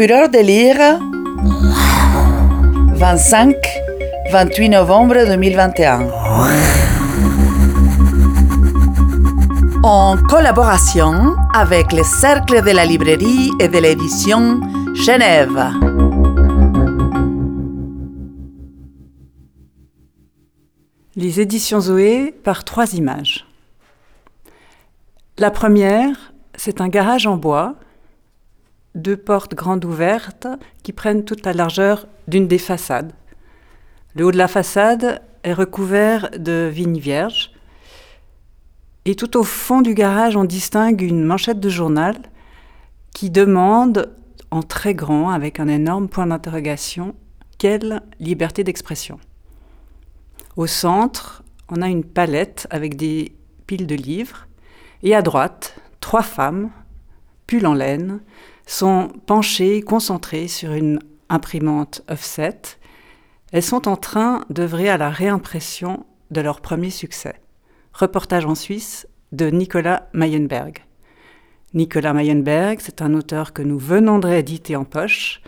Fureur de lire 25-28 novembre 2021. En collaboration avec le Cercle de la librairie et de l'édition Genève. Les éditions Zoé par trois images. La première, c'est un garage en bois, deux portes grandes ouvertes qui prennent toute la largeur d'une des façades. Le haut de la façade est recouvert de vignes vierges. Et tout au fond du garage, on distingue une manchette de journal qui demande, en très grand, avec un énorme point d'interrogation, quelle liberté d'expression Au centre, on a une palette avec des piles de livres. Et à droite, trois femmes, pull en laine, sont penchées, concentrées sur une imprimante offset. Elles sont en train d'œuvrer à la réimpression de leur premier succès. Reportage en Suisse de Nicolas Mayenberg. Nicolas Mayenberg, c'est un auteur que nous venons de rééditer en poche,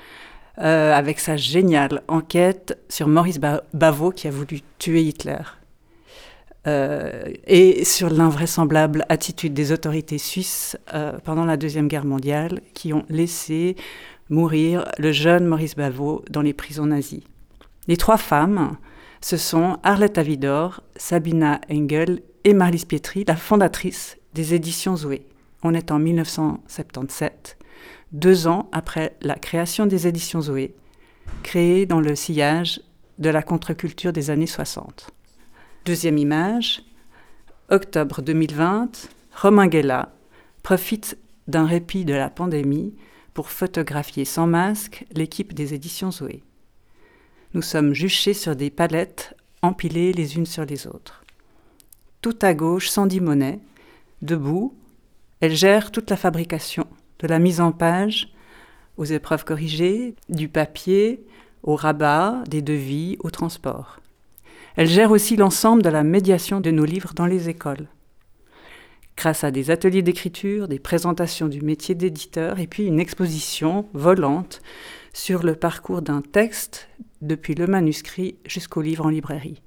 euh, avec sa géniale enquête sur Maurice Bavot qui a voulu tuer Hitler. Euh, et sur l'invraisemblable attitude des autorités suisses euh, pendant la Deuxième Guerre mondiale qui ont laissé mourir le jeune Maurice Bavot dans les prisons nazies. Les trois femmes, ce sont Arlette Avidor, Sabina Engel et Marlise Pietri, la fondatrice des éditions Zoé. On est en 1977, deux ans après la création des éditions Zoé, créées dans le sillage de la contre-culture des années 60. Deuxième image, octobre 2020, Romain Guella profite d'un répit de la pandémie pour photographier sans masque l'équipe des éditions Zoé. Nous sommes juchés sur des palettes empilées les unes sur les autres. Tout à gauche, Sandy Monet, debout, elle gère toute la fabrication, de la mise en page aux épreuves corrigées, du papier au rabat, des devis, au transport. Elle gère aussi l'ensemble de la médiation de nos livres dans les écoles. Grâce à des ateliers d'écriture, des présentations du métier d'éditeur et puis une exposition volante sur le parcours d'un texte depuis le manuscrit jusqu'au livre en librairie.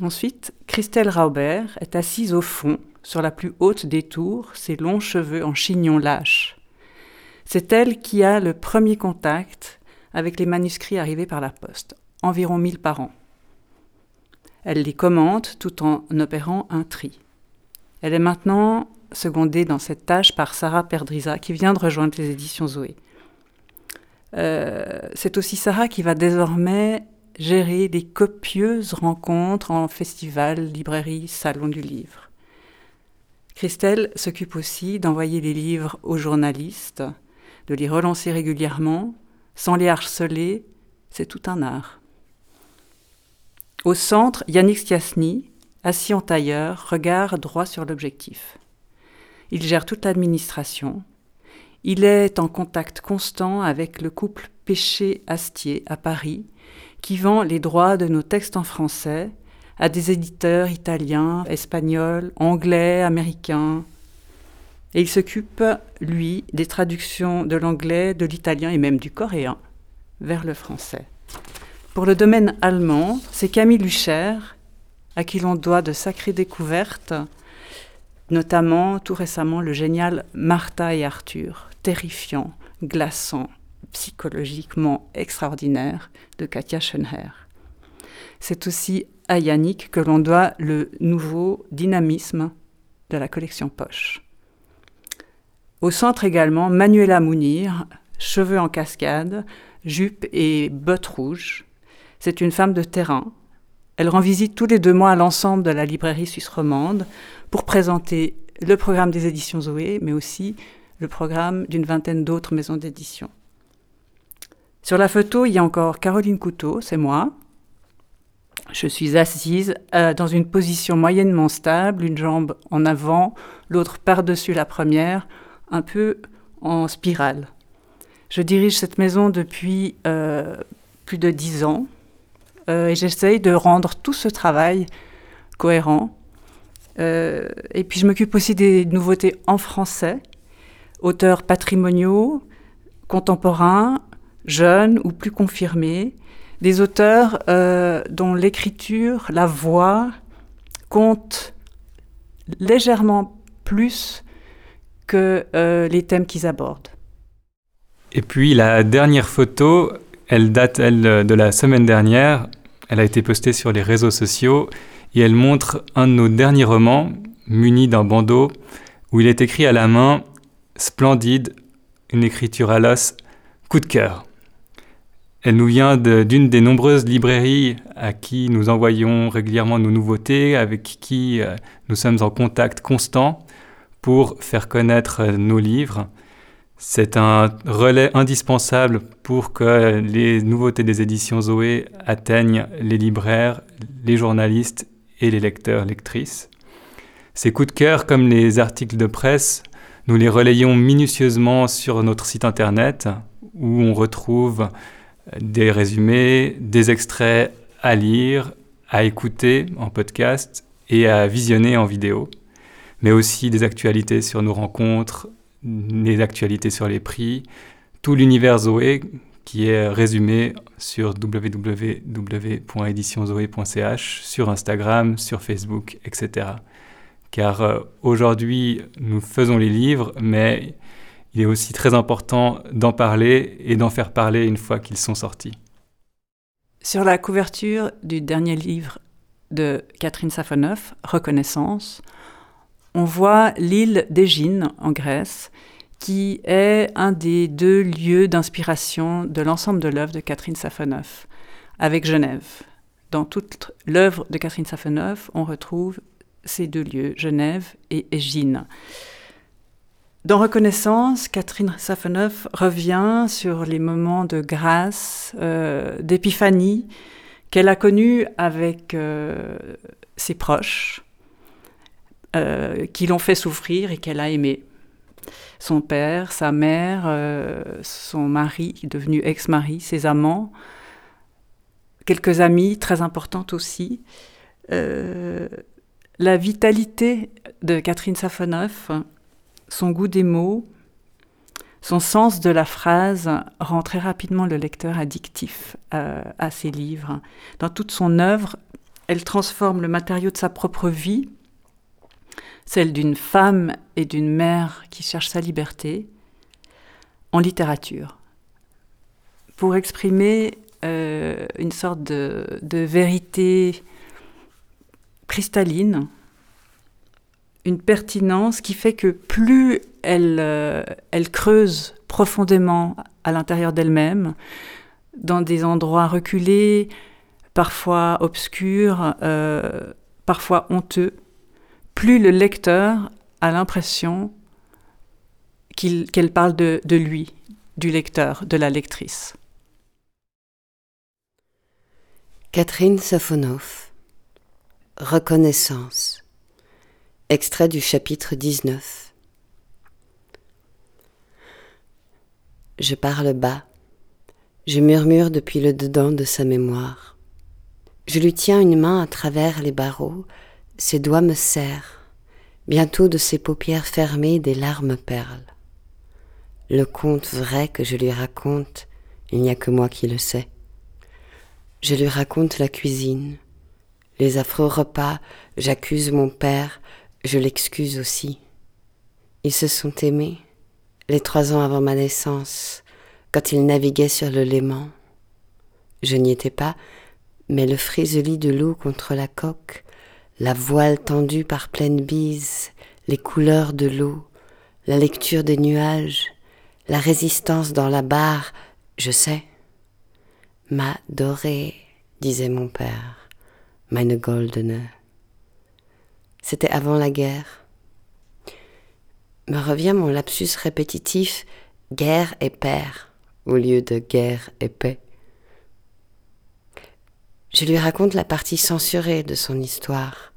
Ensuite, Christelle Raubert est assise au fond, sur la plus haute des tours, ses longs cheveux en chignon lâche. C'est elle qui a le premier contact avec les manuscrits arrivés par la poste, environ mille par an. Elle les commente tout en opérant un tri. Elle est maintenant secondée dans cette tâche par Sarah Perdriza qui vient de rejoindre les éditions Zoé. Euh, c'est aussi Sarah qui va désormais gérer des copieuses rencontres en festivals, librairies, salons du livre. Christelle s'occupe aussi d'envoyer les livres aux journalistes, de les relancer régulièrement, sans les harceler, c'est tout un art. Au centre, Yannick Stiasny, assis en tailleur, regard droit sur l'objectif. Il gère toute l'administration. Il est en contact constant avec le couple Péché-Astier à Paris, qui vend les droits de nos textes en français à des éditeurs italiens, espagnols, anglais, américains. Et il s'occupe, lui, des traductions de l'anglais, de l'italien et même du coréen vers le français. Pour le domaine allemand, c'est Camille Lucher, à qui l'on doit de sacrées découvertes, notamment tout récemment le génial Martha et Arthur, terrifiant, glaçant, psychologiquement extraordinaire de Katia Schönherr. C'est aussi à Yannick que l'on doit le nouveau dynamisme de la collection Poche. Au centre également, Manuela Mounir, cheveux en cascade, jupe et bottes rouges, c'est une femme de terrain. Elle rend visite tous les deux mois à l'ensemble de la librairie suisse romande pour présenter le programme des éditions Zoé, mais aussi le programme d'une vingtaine d'autres maisons d'édition. Sur la photo, il y a encore Caroline Couteau, c'est moi. Je suis assise euh, dans une position moyennement stable, une jambe en avant, l'autre par-dessus la première, un peu en spirale. Je dirige cette maison depuis euh, plus de dix ans. Euh, et j'essaye de rendre tout ce travail cohérent. Euh, et puis je m'occupe aussi des nouveautés en français, auteurs patrimoniaux, contemporains, jeunes ou plus confirmés, des auteurs euh, dont l'écriture, la voix compte légèrement plus que les thèmes qu'ils abordent. Et puis la dernière photo, elle date elle de la semaine dernière. Elle a été postée sur les réseaux sociaux et elle montre un de nos derniers romans, muni d'un bandeau, où il est écrit à la main Splendide, une écriture à l'os, coup de cœur. Elle nous vient d'une des nombreuses librairies à qui nous envoyons régulièrement nos nouveautés, avec qui euh, nous sommes en contact constant pour faire connaître euh, nos livres. C'est un relais indispensable pour que les nouveautés des éditions Zoé atteignent les libraires, les journalistes et les lecteurs, lectrices. Ces coups de cœur, comme les articles de presse, nous les relayons minutieusement sur notre site internet où on retrouve des résumés, des extraits à lire, à écouter en podcast et à visionner en vidéo, mais aussi des actualités sur nos rencontres, des actualités sur les prix, tout l'univers Zoé qui est résumé sur www.éditionzoé.ch, sur Instagram, sur Facebook, etc. Car euh, aujourd'hui, nous faisons les livres, mais il est aussi très important d'en parler et d'en faire parler une fois qu'ils sont sortis. Sur la couverture du dernier livre de Catherine Safonov, Reconnaissance, on voit l'île d'Égine en Grèce, qui est un des deux lieux d'inspiration de l'ensemble de l'œuvre de Catherine Safonov, avec Genève. Dans toute l'œuvre de Catherine Safonov, on retrouve ces deux lieux, Genève et Égine. Dans Reconnaissance, Catherine Safonov revient sur les moments de grâce, euh, d'épiphanie qu'elle a connus avec euh, ses proches, euh, qui l'ont fait souffrir et qu'elle a aimé son père, sa mère, euh, son mari, devenu ex-mari, ses amants, quelques amis très importantes aussi. Euh, la vitalité de Catherine Safonov, son goût des mots, son sens de la phrase rend très rapidement le lecteur addictif à ses livres. Dans toute son œuvre, elle transforme le matériau de sa propre vie celle d'une femme et d'une mère qui cherche sa liberté, en littérature, pour exprimer euh, une sorte de, vérité cristalline, une pertinence qui fait que plus elle, euh, elle creuse profondément à l'intérieur d'elle-même, dans des endroits reculés, parfois obscurs, euh, parfois honteux, plus le lecteur a l'impression qu'elle parle de, de lui, du lecteur, de la lectrice. Catherine Safonov Reconnaissance Extrait du chapitre 19 Je parle bas, je murmure depuis le dedans de sa mémoire. Je lui tiens une main à travers les barreaux ses doigts me serrent, bientôt de ses paupières fermées des larmes perlent. Le conte vrai que je lui raconte, il n'y a que moi qui le sais. Je lui raconte la cuisine, les affreux repas, j'accuse mon père, je l'excuse aussi. Ils se sont aimés, les trois ans avant ma naissance, quand ils naviguaient sur le Léman. Je n'y étais pas, mais le friseli de l'eau contre la coque, la voile tendue par pleine bise, les couleurs de l'eau, la lecture des nuages, la résistance dans la barre, je sais. Ma dorée, disait mon père, meine goldene. C'était avant la guerre. Me revient mon lapsus répétitif guerre et père au lieu de guerre et paix. Je lui raconte la partie censurée de son histoire,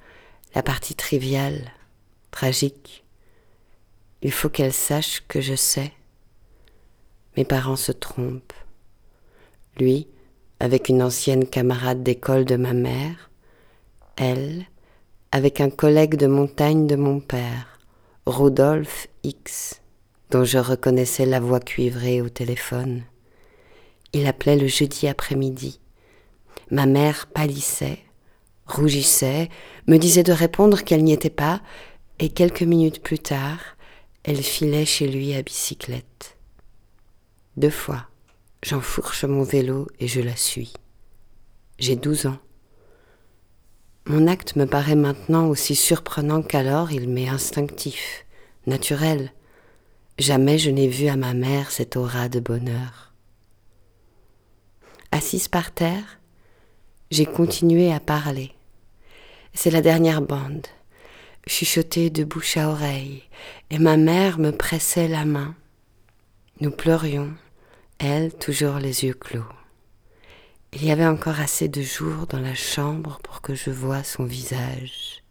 la partie triviale, tragique. Il faut qu'elle sache que je sais. Mes parents se trompent. Lui, avec une ancienne camarade d'école de ma mère, elle, avec un collègue de montagne de mon père, Rodolphe X, dont je reconnaissais la voix cuivrée au téléphone. Il appelait le jeudi après-midi. Ma mère pâlissait, rougissait, me disait de répondre qu'elle n'y était pas, et quelques minutes plus tard, elle filait chez lui à bicyclette. Deux fois, j'enfourche mon vélo et je la suis. J'ai douze ans. Mon acte me paraît maintenant aussi surprenant qu'alors il m'est instinctif, naturel. Jamais je n'ai vu à ma mère cette aura de bonheur. Assise par terre, j'ai continué à parler. C'est la dernière bande, chuchotée de bouche à oreille, et ma mère me pressait la main. Nous pleurions, elle toujours les yeux clos. Il y avait encore assez de jour dans la chambre pour que je voie son visage,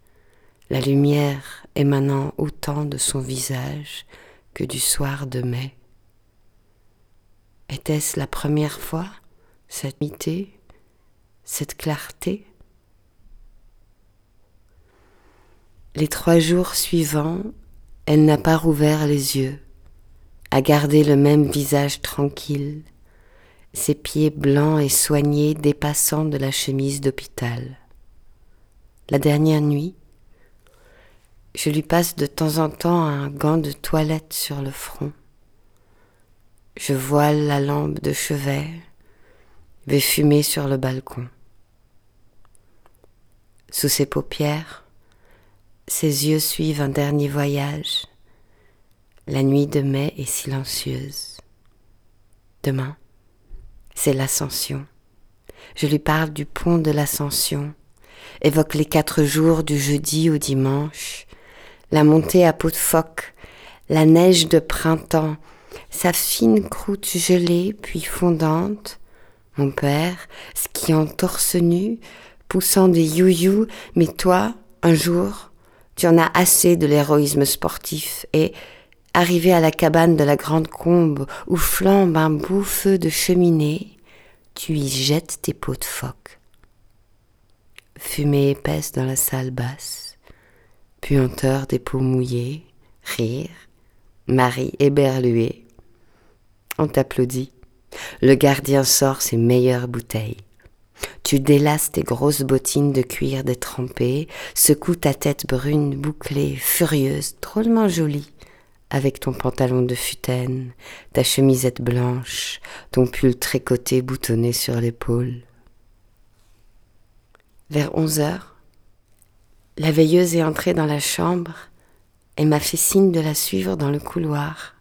la lumière émanant autant de son visage que du soir de mai. Était-ce la première fois, cette mité, cette clarté Les trois jours suivants, elle n'a pas rouvert les yeux, a gardé le même visage tranquille, ses pieds blancs et soignés dépassant de la chemise d'hôpital. La dernière nuit, je lui passe de temps en temps un gant de toilette sur le front. Je voile la lampe de chevet, vais fumer sur le balcon. Sous ses paupières, ses yeux suivent un dernier voyage. La nuit de mai est silencieuse. Demain, c'est l'ascension. Je lui parle du pont de l'ascension, évoque les quatre jours du jeudi au dimanche, la montée à peau de phoque, la neige de printemps, sa fine croûte gelée puis fondante, mon père, skiant torse nu, poussant des you mais toi, un jour, tu en as assez de l'héroïsme sportif et, arrivé à la cabane de la grande combe où flambe un beau feu de cheminée, tu y jettes tes peaux de phoque. Fumée épaisse dans la salle basse, puanteur des peaux mouillées, rire, Marie éberluée. On t'applaudit. Le gardien sort ses meilleures bouteilles. Tu délasses tes grosses bottines de cuir détrempées, secoues ta tête brune bouclée, furieuse, drôlement jolie, avec ton pantalon de futaine, ta chemisette blanche, ton pull tricoté boutonné sur l'épaule. Vers onze heures, la veilleuse est entrée dans la chambre et m'a fait signe de la suivre dans le couloir.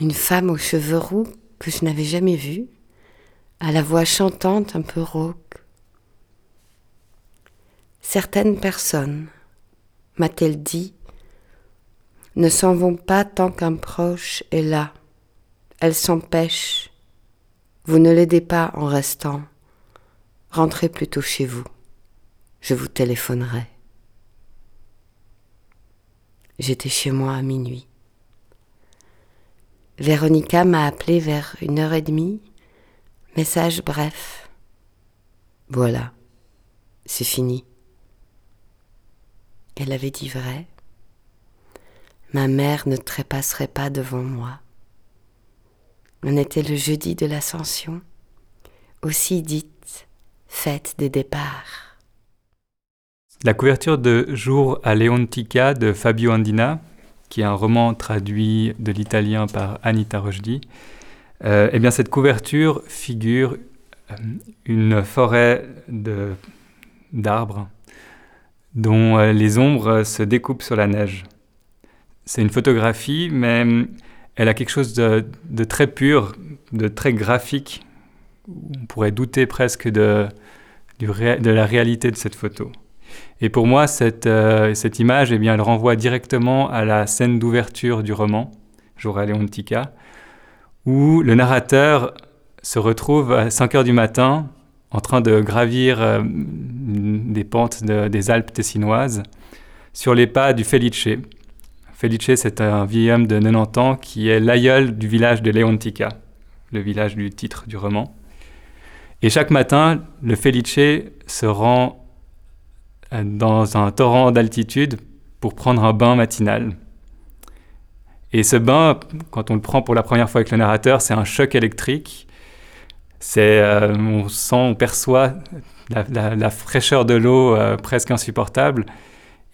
Une femme aux cheveux roux que je n'avais jamais vue, à la voix chantante un peu rauque. Certaines personnes, m'a-t-elle dit, ne s'en vont pas tant qu'un proche est là. Elles s'empêchent. Vous ne l'aidez pas en restant. Rentrez plutôt chez vous. Je vous téléphonerai. J'étais chez moi à minuit. Véronica m'a appelé vers une heure et demie. Message bref. Voilà, c'est fini. Elle avait dit vrai ma mère ne trépasserait pas devant moi. On était le jeudi de l'ascension, aussi dite fête des départs. La couverture de Jour à Leontica de Fabio Andina, qui est un roman traduit de l'italien par Anita Rojdi, euh, eh bien cette couverture figure euh, une forêt d'arbres dont euh, les ombres se découpent sur la neige c'est une photographie, mais hum, elle a quelque chose de, très pur, de très graphique. On pourrait douter presque de, la réalité de cette photo. Et pour moi, cette, image, eh bien, elle renvoie directement à la scène d'ouverture du roman, Jour à Leontica, où le narrateur se retrouve à 5 heures du matin en train de gravir euh, des pentes des Alpes tessinoises sur les pas du Felice, Felice, c'est un vieil homme de 90 ans qui est l'aïeul du village de Leontica, le village du titre du roman. Et chaque matin, le Felice se rend euh, dans un torrent d'altitude pour prendre un bain matinal. Et ce bain, quand on le prend pour la première fois avec le narrateur, c'est un choc électrique. C'est, euh, on sent, on perçoit la, fraîcheur de l'eau euh, presque insupportable.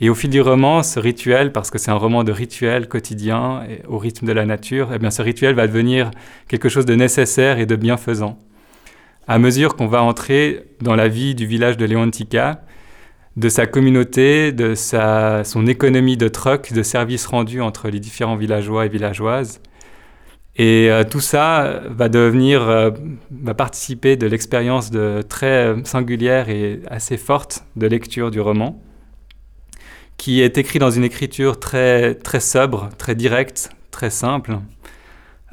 Et au fil du roman, ce rituel, parce que c'est un roman de rituel quotidien au rythme de la nature, eh bien ce rituel va devenir quelque chose de nécessaire et de bienfaisant. À mesure qu'on va entrer dans la vie du village de Leontica, de sa communauté, de sa, son économie de troc, de services rendus entre les différents villageois et villageoises, et euh, tout ça va devenir, euh, va participer de l'expérience de très singulière et assez forte de lecture du roman, qui est écrit dans une écriture très, très sobre, très directe, très simple,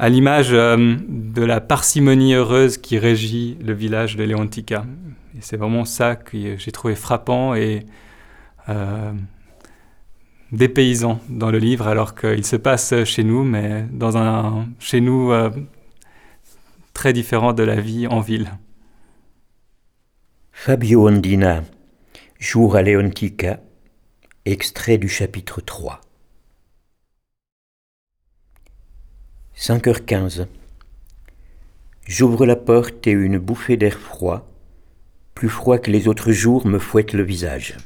à l'image euh, de la parcimonie heureuse qui régit le village de Leontica. Et c'est vraiment ça que j'ai trouvé frappant et dépaysant dans le livre, alors qu'il se passe chez nous, mais dans un chez nous euh, très différent de la vie en ville. Fabio Ondina, Jour à Leontica, extrait du chapitre 3. 5h15. J'ouvre la porte et une bouffée d'air froid, plus froid que les autres jours, me fouette le visage.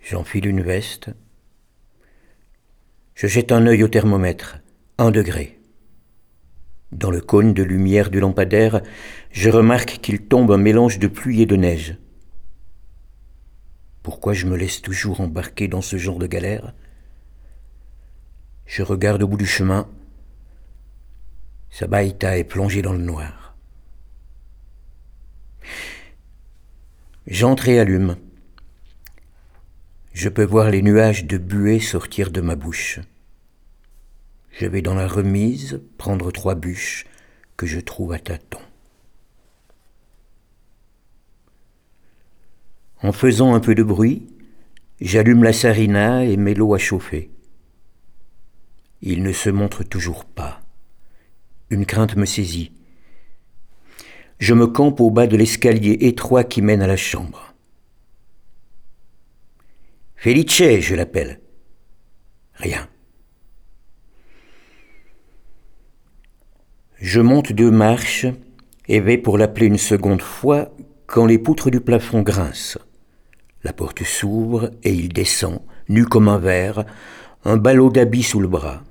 J'enfile une veste. Je jette un œil au thermomètre. Un degré. Dans le cône de lumière du lampadaire, je remarque qu'il tombe un mélange de pluie et de neige. Pourquoi je me laisse toujours embarquer dans ce genre de galère? Je regarde au bout du chemin. Sabaïta est plongée dans le noir. J'entre et allume. Je peux voir les nuages de buée sortir de ma bouche. Je vais dans la remise prendre trois bûches que je trouve à tâtons. En faisant un peu de bruit, j'allume la sarina et mets l'eau à chauffer. Il ne se montre toujours pas. Une crainte me saisit. Je me campe au bas de l'escalier étroit qui mène à la chambre. Felice, je l'appelle. Rien. Je monte deux marches et vais pour l'appeler une seconde fois quand les poutres du plafond grincent. La porte s'ouvre et il descend, nu comme un verre, un ballot d'habits sous le bras.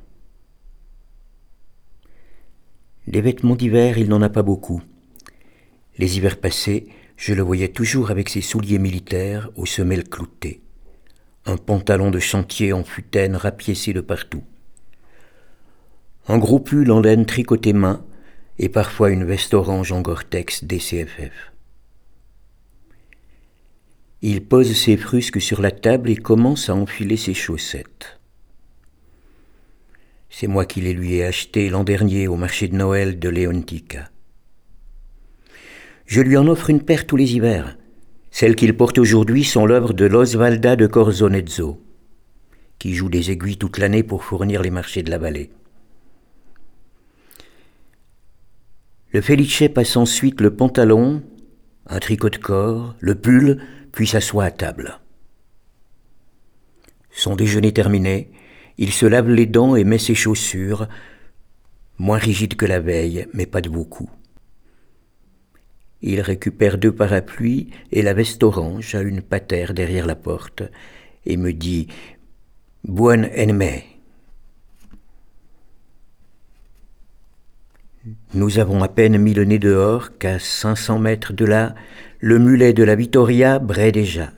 Les vêtements d'hiver, il n'en a pas beaucoup. Les hivers passés, je le voyais toujours avec ses souliers militaires aux semelles cloutées un pantalon de chantier en futaine rapiécé de partout, un gros pull en laine tricoté main et parfois une veste orange en Gore-Tex DCFF. Il pose ses frusques sur la table et commence à enfiler ses chaussettes. C'est moi qui les lui ai achetées l'an dernier au marché de Noël de Leontica. Je lui en offre une paire tous les hivers, celles qu'il porte aujourd'hui sont l'œuvre de l'Osvalda de Corzonezzo, qui joue des aiguilles toute l'année pour fournir les marchés de la vallée. Le Felice passe ensuite le pantalon, un tricot de corps, le pull, puis s'assoit à table. Son déjeuner terminé, il se lave les dents et met ses chaussures, moins rigides que la veille, mais pas de beaucoup. Il récupère deux parapluies et la veste orange à une patère derrière la porte et me dit Buon ennemi. Nous avons à peine mis le nez dehors qu'à 500 mètres de là, le mulet de la Vittoria braie déjà.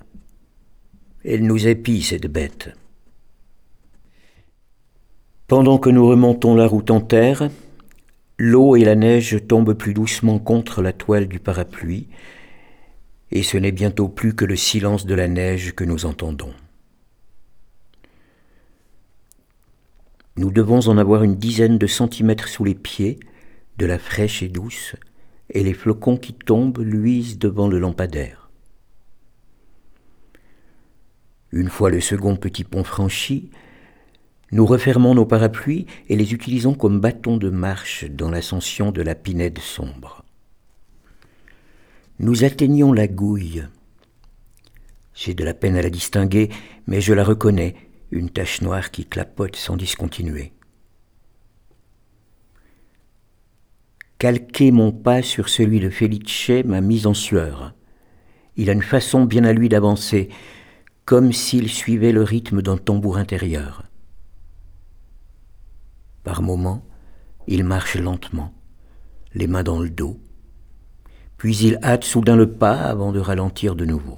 Elle nous épie, cette bête. Pendant que nous remontons la route en terre, L'eau et la neige tombent plus doucement contre la toile du parapluie, et ce n'est bientôt plus que le silence de la neige que nous entendons. Nous devons en avoir une dizaine de centimètres sous les pieds, de la fraîche et douce, et les flocons qui tombent luisent devant le lampadaire. Une fois le second petit pont franchi, nous refermons nos parapluies et les utilisons comme bâtons de marche dans l'ascension de la pinède sombre. Nous atteignons la gouille. J'ai de la peine à la distinguer, mais je la reconnais, une tache noire qui clapote sans discontinuer. Calquer mon pas sur celui de Felice m'a mis en sueur. Il a une façon bien à lui d'avancer, comme s'il suivait le rythme d'un tambour intérieur. Par moments, il marche lentement, les mains dans le dos, puis il hâte soudain le pas avant de ralentir de nouveau.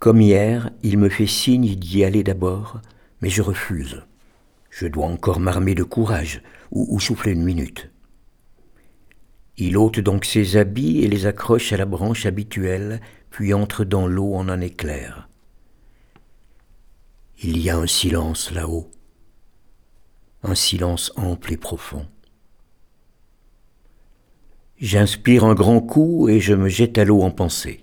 Comme hier, il me fait signe d'y aller d'abord, mais je refuse. Je dois encore m'armer de courage ou, ou, souffler une minute. Il ôte donc ses habits et les accroche à la branche habituelle, puis entre dans l'eau en un éclair. Il y a un silence là-haut, un silence ample et profond. J'inspire un grand coup et je me jette à l'eau en pensée.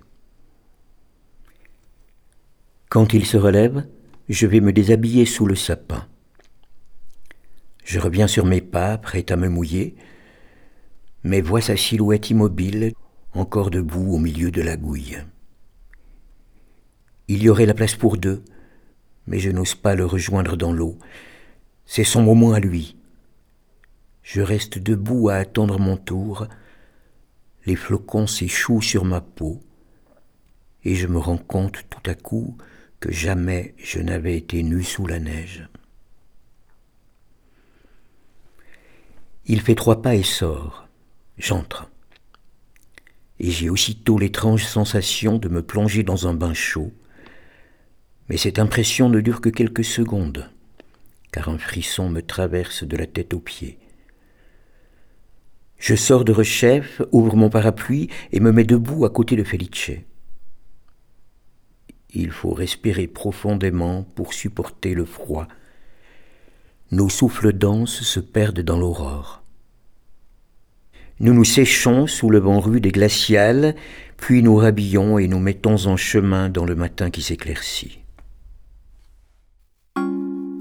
Quand il se relève, je vais me déshabiller sous le sapin. Je reviens sur mes pas, prêt à me mouiller, mais vois sa silhouette immobile, encore debout au milieu de la gouille. Il y aurait la place pour deux, mais je n'ose pas le rejoindre dans l'eau. C'est son moment à lui. Je reste debout à attendre mon tour, les flocons s'échouent sur ma peau, et je me rends compte tout à coup que jamais je n'avais été nu sous la neige. Il fait trois pas et sort. J'entre. Et j'ai aussitôt l'étrange sensation de me plonger dans un bain chaud. Mais cette impression ne dure que quelques secondes, car un frisson me traverse de la tête aux pieds. Je sors de rechef, ouvre mon parapluie et me mets debout à côté de Felice. Il faut respirer profondément pour supporter le froid. Nos souffles denses se perdent dans l'aurore. Nous nous séchons sous le vent rude et glacial, puis nous rhabillons et nous mettons en chemin dans le matin qui s'éclaircit.